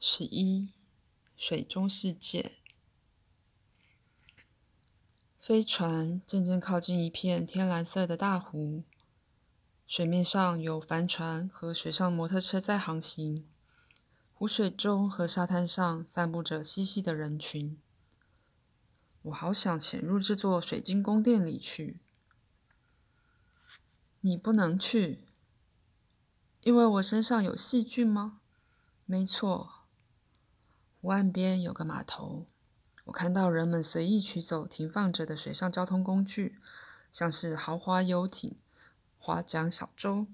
十一，水中世界。飞船渐渐靠近一片天蓝色的大湖，水面上有帆船和水上摩托车在航行。湖水中和沙滩上散布着嬉戏的人群。我好想潜入这座水晶宫殿里去。你不能去，因为我身上有细菌吗？没错。岸边有个码头，我看到人们随意取走停放着的水上交通工具，像是豪华游艇、划桨小舟、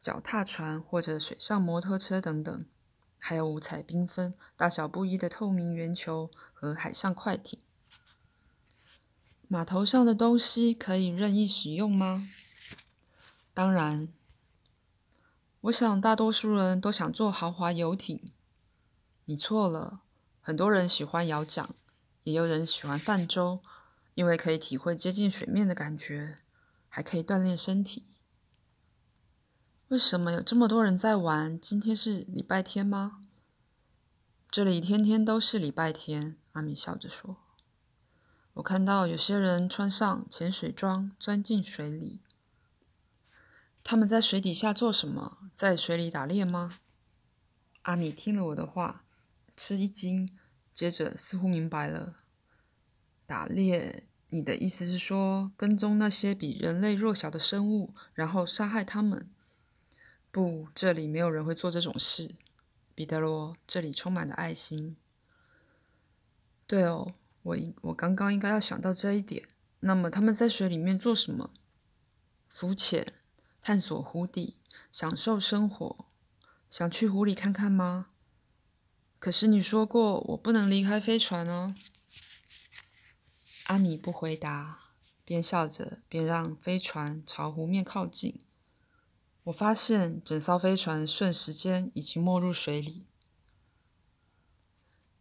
脚踏船或者水上摩托车等等，还有五彩缤纷、大小不一的透明圆球和海上快艇。码头上的东西可以任意使用吗？当然。我想大多数人都想坐豪华游艇。你错了，很多人喜欢摇桨，也有人喜欢泛舟，因为可以体会接近水面的感觉，还可以锻炼身体。为什么有这么多人在玩？今天是礼拜天吗？这里天天都是礼拜天。阿米笑着说：“我看到有些人穿上潜水装，钻进水里。他们在水底下做什么？在水里打猎吗？”阿米听了我的话。吃一惊，接着似乎明白了。打猎？你的意思是说跟踪那些比人类弱小的生物，然后杀害他们？不，这里没有人会做这种事，彼得罗。这里充满了爱心。对哦，我我刚刚应该要想到这一点。那么他们在水里面做什么？浮潜，探索湖底，享受生活。想去湖里看看吗？可是你说过我不能离开飞船哦。阿米不回答，边笑着边让飞船朝湖面靠近。我发现整艘飞船瞬时间已经没入水里。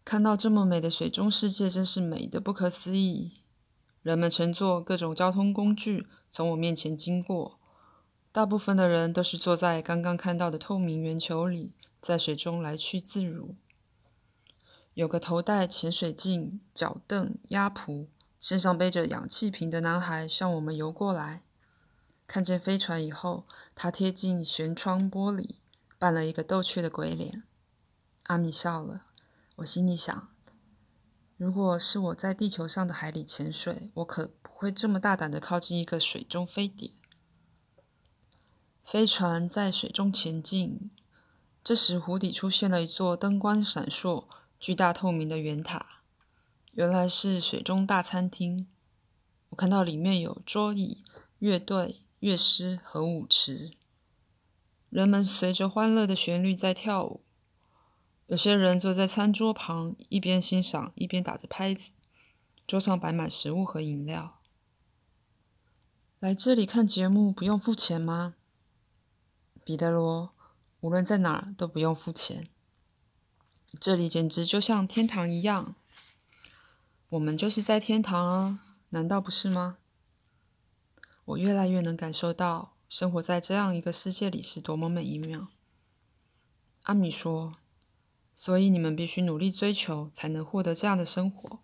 看到这么美的水中世界，真是美的不可思议。人们乘坐各种交通工具从我面前经过，大部分的人都是坐在刚刚看到的透明圆球里，在水中来去自如。有个头戴潜水镜、脚凳、鸭蹼、身上背着氧气瓶的男孩向我们游过来。看见飞船以后，他贴近舷窗玻璃，扮了一个逗趣的鬼脸。阿米笑了。我心里想：如果是我在地球上的海里潜水，我可不会这么大胆的靠近一个水中飞碟。飞船在水中前进，这时湖底出现了一座灯光闪烁。巨大透明的圆塔，原来是水中大餐厅。我看到里面有桌椅、乐队、乐师和舞池，人们随着欢乐的旋律在跳舞。有些人坐在餐桌旁，一边欣赏一边打着拍子。桌上摆满食物和饮料。来这里看节目不用付钱吗？彼得罗，无论在哪儿都不用付钱。这里简直就像天堂一样，我们就是在天堂啊，难道不是吗？我越来越能感受到生活在这样一个世界里是多么美妙。阿米说：“所以你们必须努力追求，才能获得这样的生活。”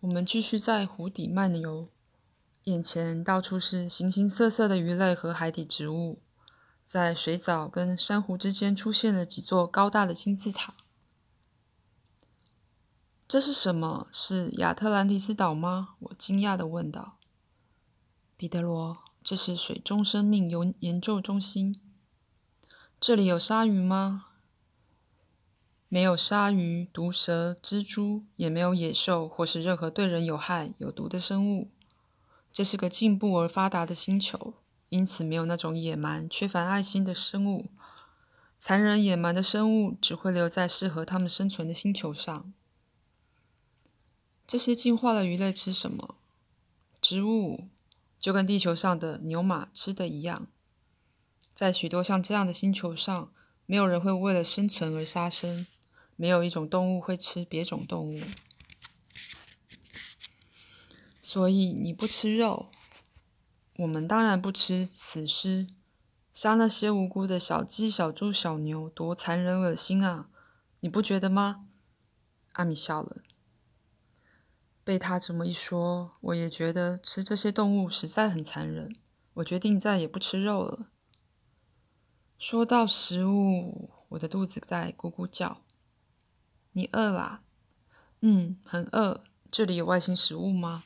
我们继续在湖底漫游，眼前到处是形形色色的鱼类和海底植物。在水藻跟珊瑚之间出现了几座高大的金字塔。这是什么？是亚特兰蒂斯岛吗？我惊讶的问道。彼得罗，这是水中生命研研究中心。这里有鲨鱼吗？没有鲨鱼、毒蛇、蜘蛛，也没有野兽或是任何对人有害、有毒的生物。这是个进步而发达的星球。因此，没有那种野蛮、缺乏爱心的生物。残忍、野蛮的生物只会留在适合它们生存的星球上。这些进化的鱼类吃什么？植物，就跟地球上的牛马吃的一样。在许多像这样的星球上，没有人会为了生存而杀生，没有一种动物会吃别种动物。所以，你不吃肉。我们当然不吃死尸，杀那些无辜的小鸡、小猪、小牛，多残忍恶心啊！你不觉得吗？阿米笑了。被他这么一说，我也觉得吃这些动物实在很残忍。我决定再也不吃肉了。说到食物，我的肚子在咕咕叫。你饿啦？嗯，很饿。这里有外星食物吗？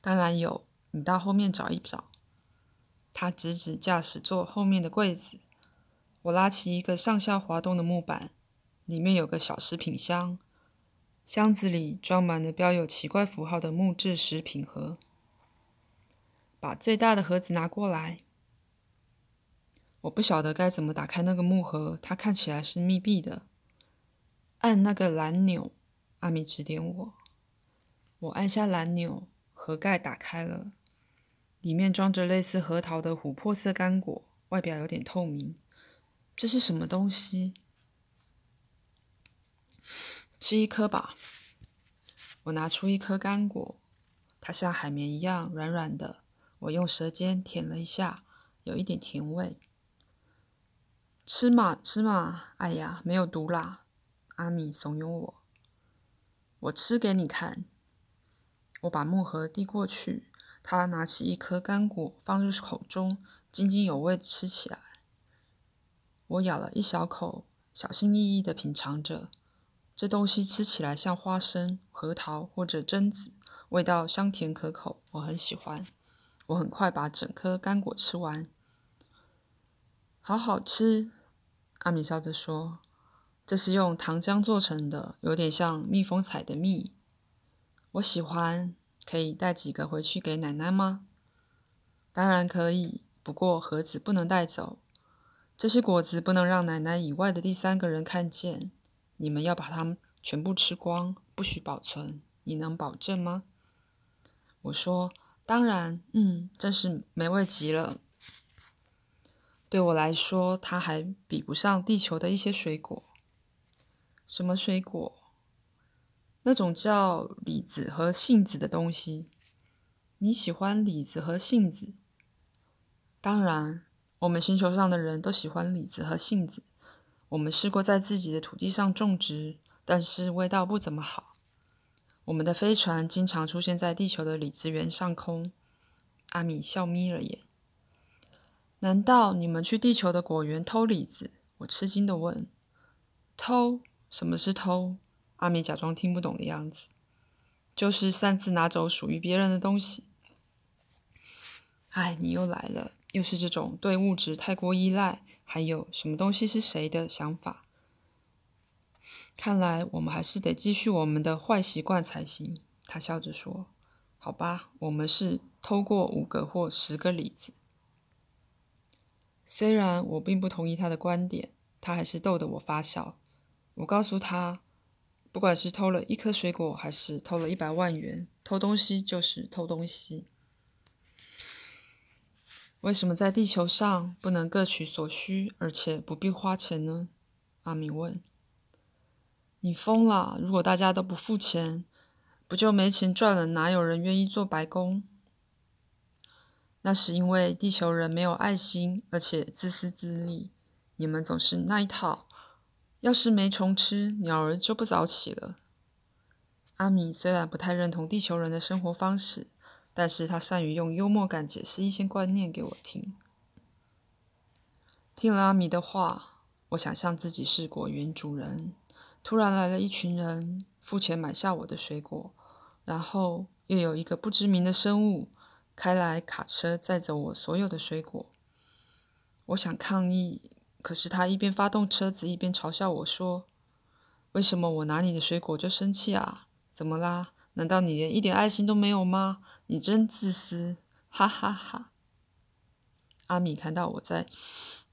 当然有。你到后面找一找。他指指驾驶座后面的柜子。我拉起一个上下滑动的木板，里面有个小食品箱，箱子里装满了标有奇怪符号的木质食品盒。把最大的盒子拿过来。我不晓得该怎么打开那个木盒，它看起来是密闭的。按那个蓝钮，阿米指点我。我按下蓝钮，盒盖打开了，里面装着类似核桃的琥珀色干果，外表有点透明。这是什么东西？吃一颗吧。我拿出一颗干果，它像海绵一样软软的。我用舌尖舔了一下，有一点甜味。吃嘛，吃嘛！哎呀，没有毒啦！阿米怂恿我。我吃给你看。我把木盒递过去，他拿起一颗干果放入口中，津津有味地吃起来。我咬了一小口，小心翼翼地品尝着。这东西吃起来像花生、核桃或者榛子，味道香甜可口，我很喜欢。我很快把整颗干果吃完，好好吃。阿米笑着说：“这是用糖浆做成的，有点像蜜蜂采的蜜。我喜欢，可以带几个回去给奶奶吗？”“当然可以，不过盒子不能带走。这些果子不能让奶奶以外的第三个人看见。你们要把它们全部吃光，不许保存。你能保证吗？”我说。当然，嗯，真是美味极了。对我来说，它还比不上地球的一些水果。什么水果？那种叫李子和杏子的东西。你喜欢李子和杏子？当然，我们星球上的人都喜欢李子和杏子。我们试过在自己的土地上种植，但是味道不怎么好。我们的飞船经常出现在地球的李子园上空。阿米笑眯了眼。难道你们去地球的果园偷李子？我吃惊的问。偷？什么是偷？阿米假装听不懂的样子。就是擅自拿走属于别人的东西。哎，你又来了，又是这种对物质太过依赖，还有什么东西是谁的想法。看来我们还是得继续我们的坏习惯才行。他笑着说：“好吧，我们是偷过五个或十个李子。”虽然我并不同意他的观点，他还是逗得我发笑。我告诉他：“不管是偷了一颗水果，还是偷了一百万元，偷东西就是偷东西。”为什么在地球上不能各取所需，而且不必花钱呢？阿米问。你疯了！如果大家都不付钱，不就没钱赚了？哪有人愿意做白工？那是因为地球人没有爱心，而且自私自利。你们总是那一套。要是没虫吃，鸟儿就不早起了。阿米虽然不太认同地球人的生活方式，但是他善于用幽默感解释一些观念给我听。听了阿米的话，我想象自己是果园主人。突然来了一群人，付钱买下我的水果，然后又有一个不知名的生物开来卡车载走我所有的水果。我想抗议，可是他一边发动车子，一边嘲笑我说：“为什么我拿你的水果就生气啊？怎么啦？难道你连一点爱心都没有吗？你真自私！”哈哈哈。阿米看到我在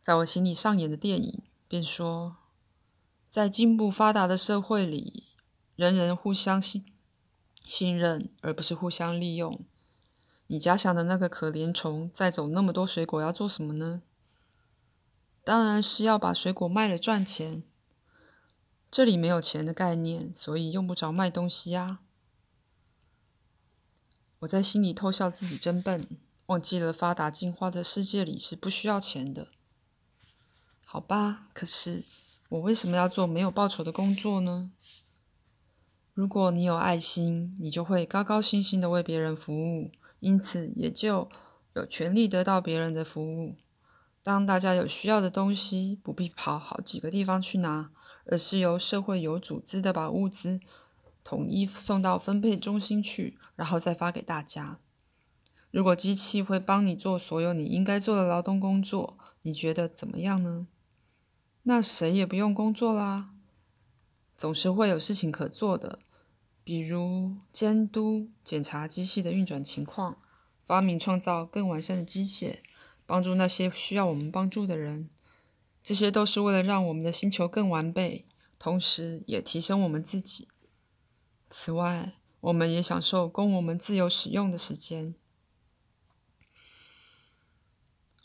在我心里上演的电影，便说。在进步发达的社会里，人人互相信信任，而不是互相利用。你假想的那个可怜虫载走那么多水果要做什么呢？当然是要把水果卖了赚钱。这里没有钱的概念，所以用不着卖东西呀。我在心里偷笑自己真笨，忘记了发达进化的世界里是不需要钱的。好吧，可是。我为什么要做没有报酬的工作呢？如果你有爱心，你就会高高兴兴的为别人服务，因此也就有权利得到别人的服务。当大家有需要的东西，不必跑好几个地方去拿，而是由社会有组织的把物资统一送到分配中心去，然后再发给大家。如果机器会帮你做所有你应该做的劳动工作，你觉得怎么样呢？那谁也不用工作啦，总是会有事情可做的，比如监督、检查机器的运转情况，发明创造更完善的机械，帮助那些需要我们帮助的人。这些都是为了让我们的星球更完备，同时也提升我们自己。此外，我们也享受供我们自由使用的时间。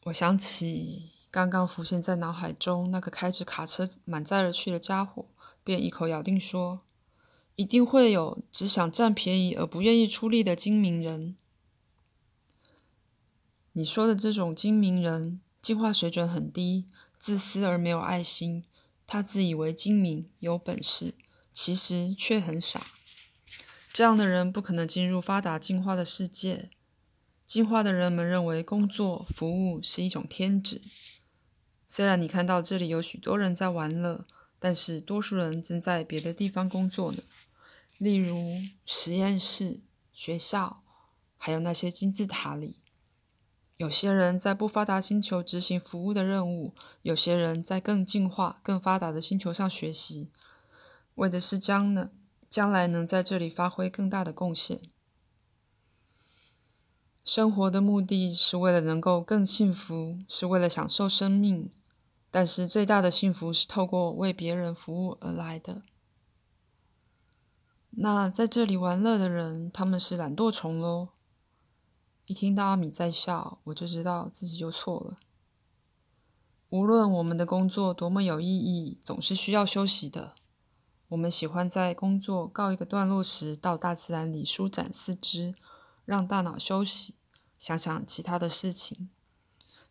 我想起。刚刚浮现在脑海中那个开着卡车满载而去的家伙，便一口咬定说：“一定会有只想占便宜而不愿意出力的精明人。”你说的这种精明人，进化水准很低，自私而没有爱心。他自以为精明有本事，其实却很傻。这样的人不可能进入发达进化的世界。进化的人们认为工作服务是一种天职。虽然你看到这里有许多人在玩乐，但是多数人正在别的地方工作呢。例如实验室、学校，还有那些金字塔里。有些人在不发达星球执行服务的任务，有些人在更进化、更发达的星球上学习，为的是将呢将来能在这里发挥更大的贡献。生活的目的是为了能够更幸福，是为了享受生命。但是最大的幸福是透过为别人服务而来的。那在这里玩乐的人，他们是懒惰虫喽。一听到阿米在笑，我就知道自己又错了。无论我们的工作多么有意义，总是需要休息的。我们喜欢在工作告一个段落时，到大自然里舒展四肢，让大脑休息，想想其他的事情。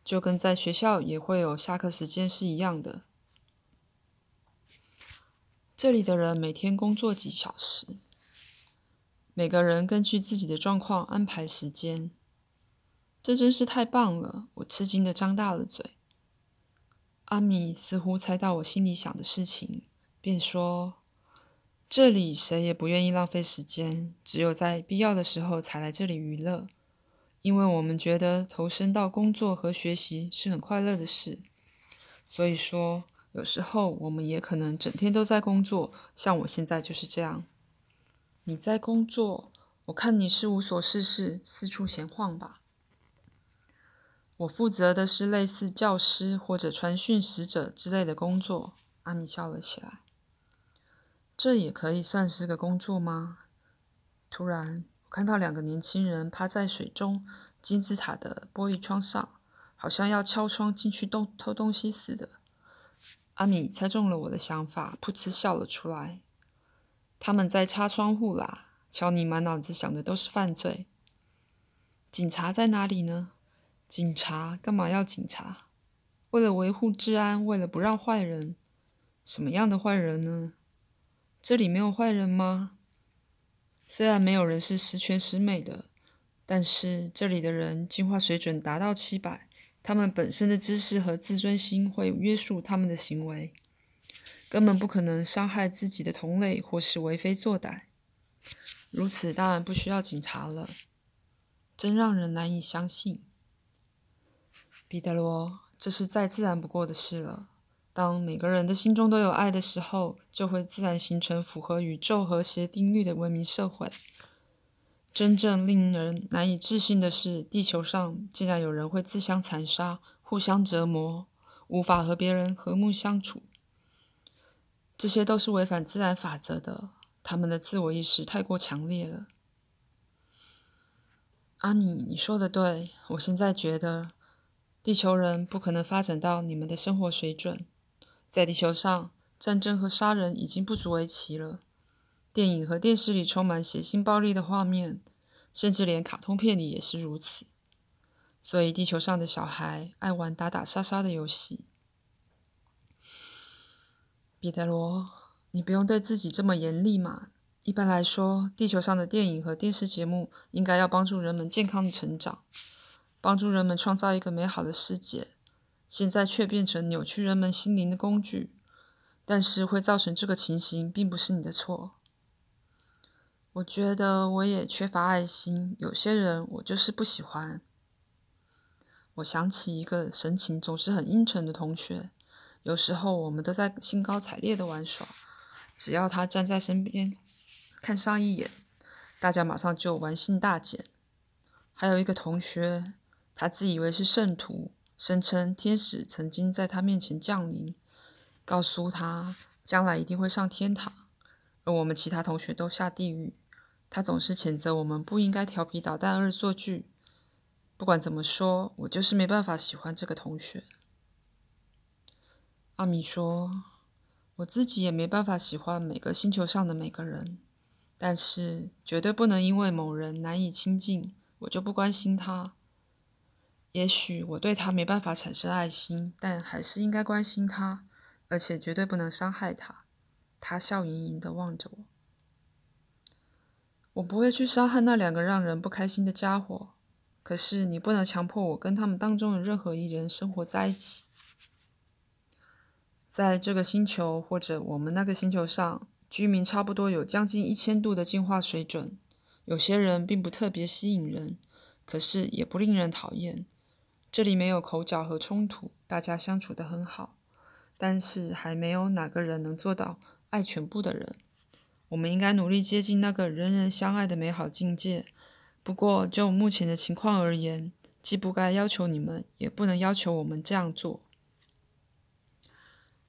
就跟在学校也会有下课时间是一样的。这里的人每天工作几小时，每个人根据自己的状况安排时间。这真是太棒了！我吃惊的张大了嘴。阿米似乎猜到我心里想的事情，便说：“这里谁也不愿意浪费时间，只有在必要的时候才来这里娱乐。”因为我们觉得投身到工作和学习是很快乐的事，所以说有时候我们也可能整天都在工作，像我现在就是这样。你在工作，我看你是无所事事，四处闲晃吧。我负责的是类似教师或者传讯使者之类的工作。阿米笑了起来。这也可以算是个工作吗？突然。我看到两个年轻人趴在水中金字塔的玻璃窗上，好像要敲窗进去偷偷东西似的。阿米猜中了我的想法，噗嗤笑了出来。他们在擦窗户啦！瞧你满脑子想的都是犯罪。警察在哪里呢？警察干嘛要警察？为了维护治安，为了不让坏人。什么样的坏人呢？这里没有坏人吗？虽然没有人是十全十美的，但是这里的人进化水准达到七百，他们本身的知识和自尊心会约束他们的行为，根本不可能伤害自己的同类或是为非作歹。如此当然不需要警察了，真让人难以相信。彼得罗，这是再自然不过的事了。当每个人的心中都有爱的时候，就会自然形成符合宇宙和谐定律的文明社会。真正令人难以置信的是，地球上竟然有人会自相残杀、互相折磨，无法和别人和睦相处。这些都是违反自然法则的，他们的自我意识太过强烈了。阿米，你说的对，我现在觉得，地球人不可能发展到你们的生活水准。在地球上，战争和杀人已经不足为奇了。电影和电视里充满血腥暴力的画面，甚至连卡通片里也是如此。所以，地球上的小孩爱玩打打杀杀的游戏。彼得罗，你不用对自己这么严厉嘛。一般来说，地球上的电影和电视节目应该要帮助人们健康的成长，帮助人们创造一个美好的世界。现在却变成扭曲人们心灵的工具。但是会造成这个情形，并不是你的错。我觉得我也缺乏爱心，有些人我就是不喜欢。我想起一个神情总是很阴沉的同学，有时候我们都在兴高采烈的玩耍，只要他站在身边。看上一眼，大家马上就玩性大减。还有一个同学，他自以为是圣徒，声称天使曾经在他面前降临，告诉他将来一定会上天堂，而我们其他同学都下地狱。他总是谴责我们不应该调皮捣蛋、恶作剧。不管怎么说，我就是没办法喜欢这个同学。阿米说：“我自己也没办法喜欢每个星球上的每个人。”但是绝对不能因为某人难以亲近，我就不关心他。也许我对他没办法产生爱心，但还是应该关心他，而且绝对不能伤害他。他笑盈盈地望着我。我不会去伤害那两个让人不开心的家伙，可是你不能强迫我跟他们当中的任何一人生活在一起。在这个星球或者我们那个星球上。居民差不多有将近一千度的进化水准，有些人并不特别吸引人，可是也不令人讨厌。这里没有口角和冲突，大家相处得很好。但是还没有哪个人能做到爱全部的人。我们应该努力接近那个人人相爱的美好境界。不过就目前的情况而言，既不该要求你们，也不能要求我们这样做。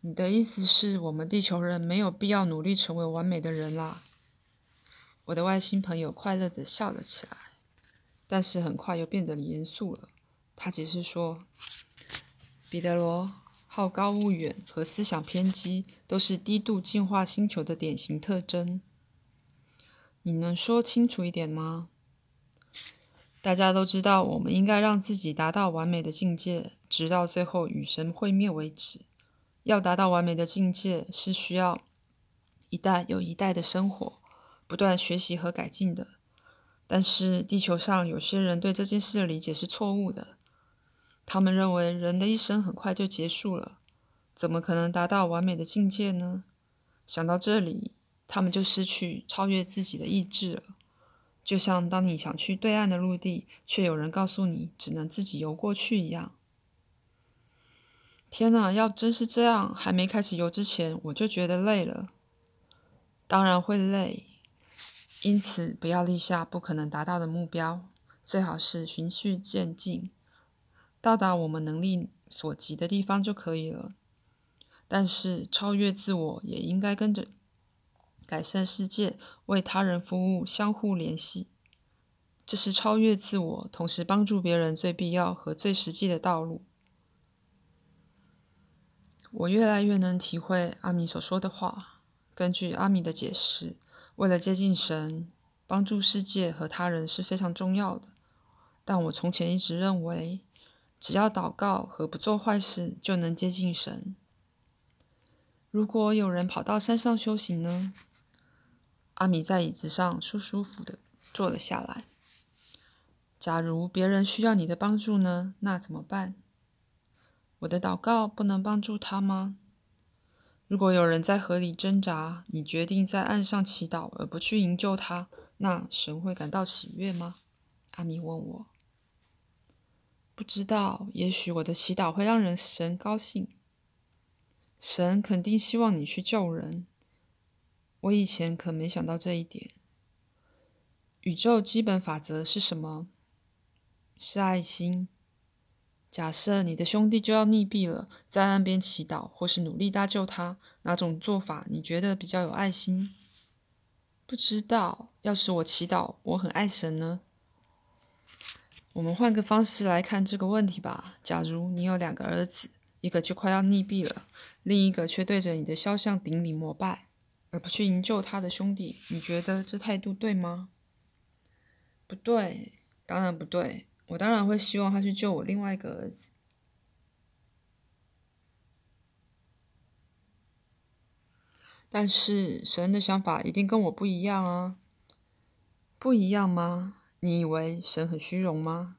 你的意思是我们地球人没有必要努力成为完美的人啦？我的外星朋友快乐地笑了起来，但是很快又变得严肃了。他解释说：“彼得罗，好高骛远和思想偏激都是低度进化星球的典型特征。你能说清楚一点吗？大家都知道，我们应该让自己达到完美的境界，直到最后与神会面为止。”要达到完美的境界，是需要一代又一代的生活，不断学习和改进的。但是地球上有些人对这件事的理解是错误的，他们认为人的一生很快就结束了，怎么可能达到完美的境界呢？想到这里，他们就失去超越自己的意志了。就像当你想去对岸的陆地，却有人告诉你只能自己游过去一样。天哪！要真是这样，还没开始游之前，我就觉得累了。当然会累，因此不要立下不可能达到的目标，最好是循序渐进，到达我们能力所及的地方就可以了。但是超越自我也应该跟着改善世界、为他人服务相互联系，这是超越自我，同时帮助别人最必要和最实际的道路。我越来越能体会阿米所说的话。根据阿米的解释，为了接近神，帮助世界和他人是非常重要的。但我从前一直认为，只要祷告和不做坏事就能接近神。如果有人跑到山上修行呢？阿米在椅子上舒舒服服的坐了下来。假如别人需要你的帮助呢？那怎么办？我的祷告不能帮助他吗？如果有人在河里挣扎，你决定在岸上祈祷而不去营救他，那神会感到喜悦吗？阿米问我。不知道，也许我的祈祷会让人神高兴。神肯定希望你去救人。我以前可没想到这一点。宇宙基本法则是什么？是爱心。假设你的兄弟就要溺毙了，在岸边祈祷或是努力搭救他，哪种做法你觉得比较有爱心？不知道。要是我祈祷我很爱神呢？我们换个方式来看这个问题吧。假如你有两个儿子，一个就快要溺毙了，另一个却对着你的肖像顶礼膜拜，而不去营救他的兄弟，你觉得这态度对吗？不对，当然不对。我当然会希望他去救我另外一个儿子。但是神的想法一定跟我不一样啊！不一样吗？你以为神很虚荣吗？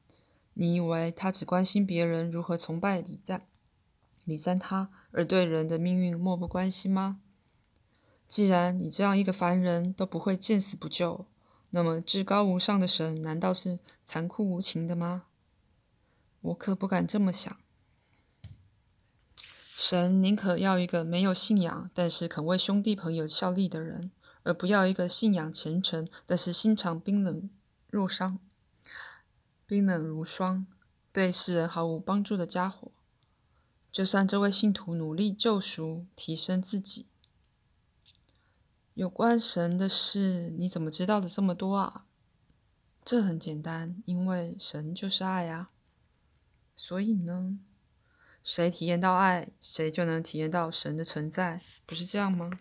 你以为他只关心别人如何崇拜礼赞、礼赞他，而对人的命运漠不关心吗？既然你这样一个凡人都不会见死不救，那么至高无上的神难道是残酷无情的吗？我可不敢这么想。神宁可要一个没有信仰，但是肯为兄弟朋友效力的人，而不要一个信仰虔诚，但是心肠冰冷若霜、冰冷如霜，对世人毫无帮助的家伙。就算这位信徒努力救赎、提升自己，有关神的事，你怎么知道的这么多啊？这很简单，因为神就是爱啊。所以呢？谁体验到爱，谁就能体验到神的存在，不是这样吗？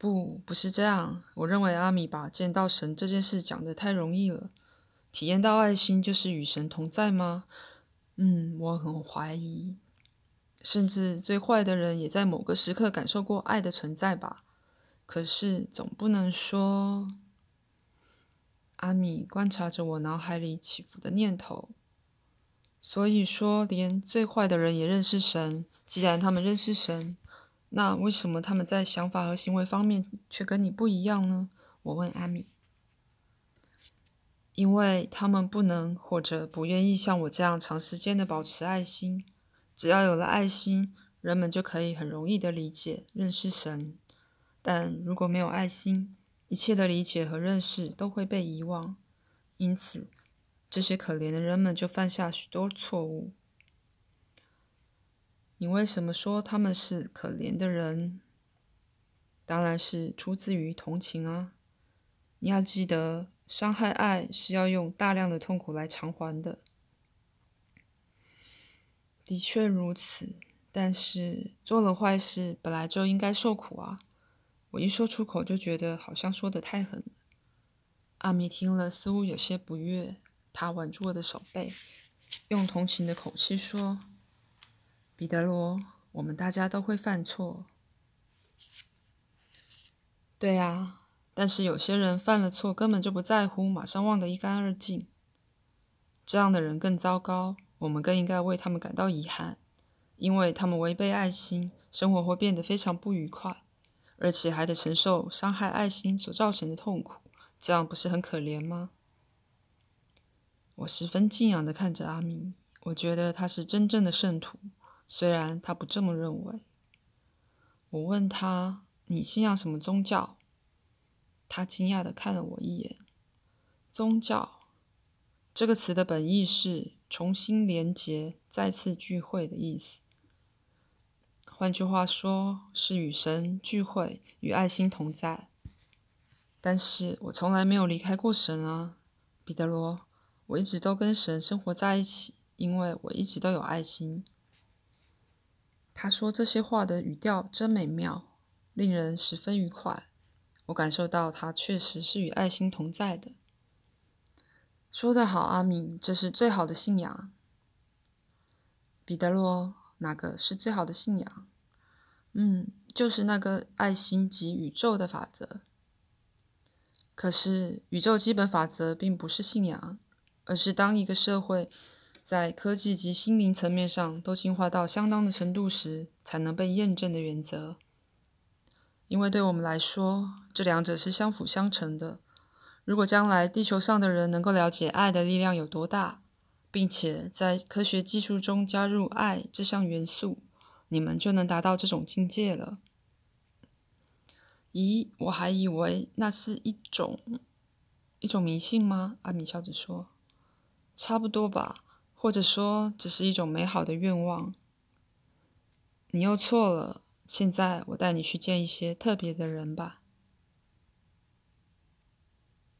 不，不是这样。我认为阿米把见到神这件事讲得太容易了。体验到爱心就是与神同在吗？嗯，我很怀疑。甚至最坏的人也在某个时刻感受过爱的存在吧。可是总不能说……阿米观察着我脑海里起伏的念头。所以说，连最坏的人也认识神。既然他们认识神，那为什么他们在想法和行为方面却跟你不一样呢？我问阿米。因为他们不能或者不愿意像我这样长时间的保持爱心。只要有了爱心，人们就可以很容易的理解、认识神。但如果没有爱心，一切的理解和认识都会被遗忘。因此。这些可怜的人们就犯下许多错误。你为什么说他们是可怜的人？当然是出自于同情啊！你要记得，伤害爱是要用大量的痛苦来偿还的。的确如此，但是做了坏事本来就应该受苦啊！我一说出口就觉得好像说的太狠了。阿米听了似乎有些不悦。他挽住我的手背，用同情的口气说：“彼得罗，我们大家都会犯错。对啊，但是有些人犯了错根本就不在乎，马上忘得一干二净。这样的人更糟糕，我们更应该为他们感到遗憾，因为他们违背爱心，生活会变得非常不愉快，而且还得承受伤害爱心所造成的痛苦。这样不是很可怜吗？”我十分敬仰的看着阿米，我觉得他是真正的圣徒，虽然他不这么认为。我问他：“你信仰什么宗教？”他惊讶的看了我一眼。宗教这个词的本意是重新连结、再次聚会的意思。换句话说，是与神聚会，与爱心同在。但是我从来没有离开过神啊，彼得罗。我一直都跟神生活在一起，因为我一直都有爱心。他说这些话的语调真美妙，令人十分愉快。我感受到他确实是与爱心同在的。说得好，阿敏，这是最好的信仰。彼得罗，哪个是最好的信仰？嗯，就是那个爱心及宇宙的法则。可是，宇宙基本法则并不是信仰。而是当一个社会在科技及心灵层面上都进化到相当的程度时，才能被验证的原则。因为对我们来说，这两者是相辅相成的。如果将来地球上的人能够了解爱的力量有多大，并且在科学技术中加入爱这项元素，你们就能达到这种境界了。咦，我还以为那是一种一种迷信吗？阿米笑着说。差不多吧，或者说只是一种美好的愿望。你又错了。现在我带你去见一些特别的人吧。